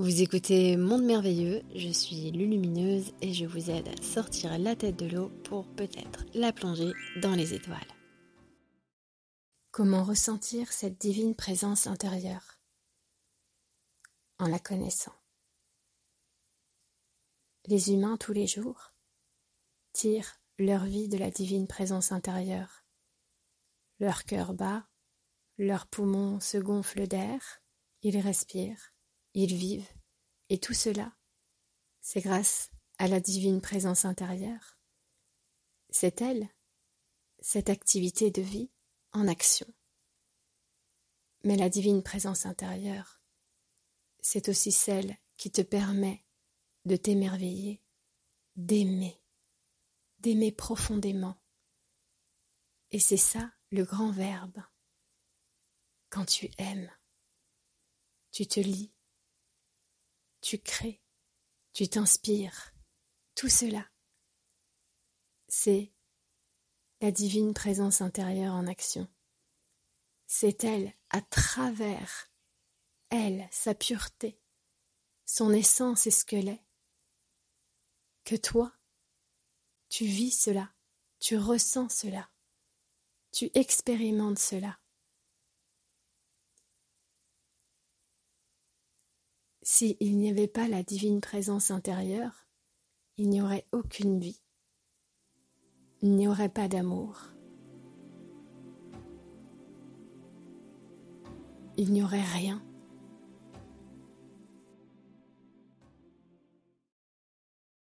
Vous écoutez Monde Merveilleux, je suis Lulumineuse et je vous aide à sortir la tête de l'eau pour peut-être la plonger dans les étoiles. Comment ressentir cette divine présence intérieure En la connaissant? Les humains tous les jours tirent leur vie de la divine présence intérieure. Leur cœur bat, leurs poumons se gonflent d'air, ils respirent ils vivent, et tout cela, c'est grâce à la divine présence intérieure. C'est elle, cette activité de vie en action. Mais la divine présence intérieure, c'est aussi celle qui te permet de t'émerveiller, d'aimer, d'aimer profondément. Et c'est ça le grand verbe. Quand tu aimes, tu te lis tu crées, tu t'inspires, tout cela, c'est la divine présence intérieure en action. C'est elle, à travers elle, sa pureté, son essence et ce qu'elle est, que toi, tu vis cela, tu ressens cela, tu expérimentes cela. S'il n'y avait pas la divine présence intérieure, il n'y aurait aucune vie. Il n'y aurait pas d'amour. Il n'y aurait rien.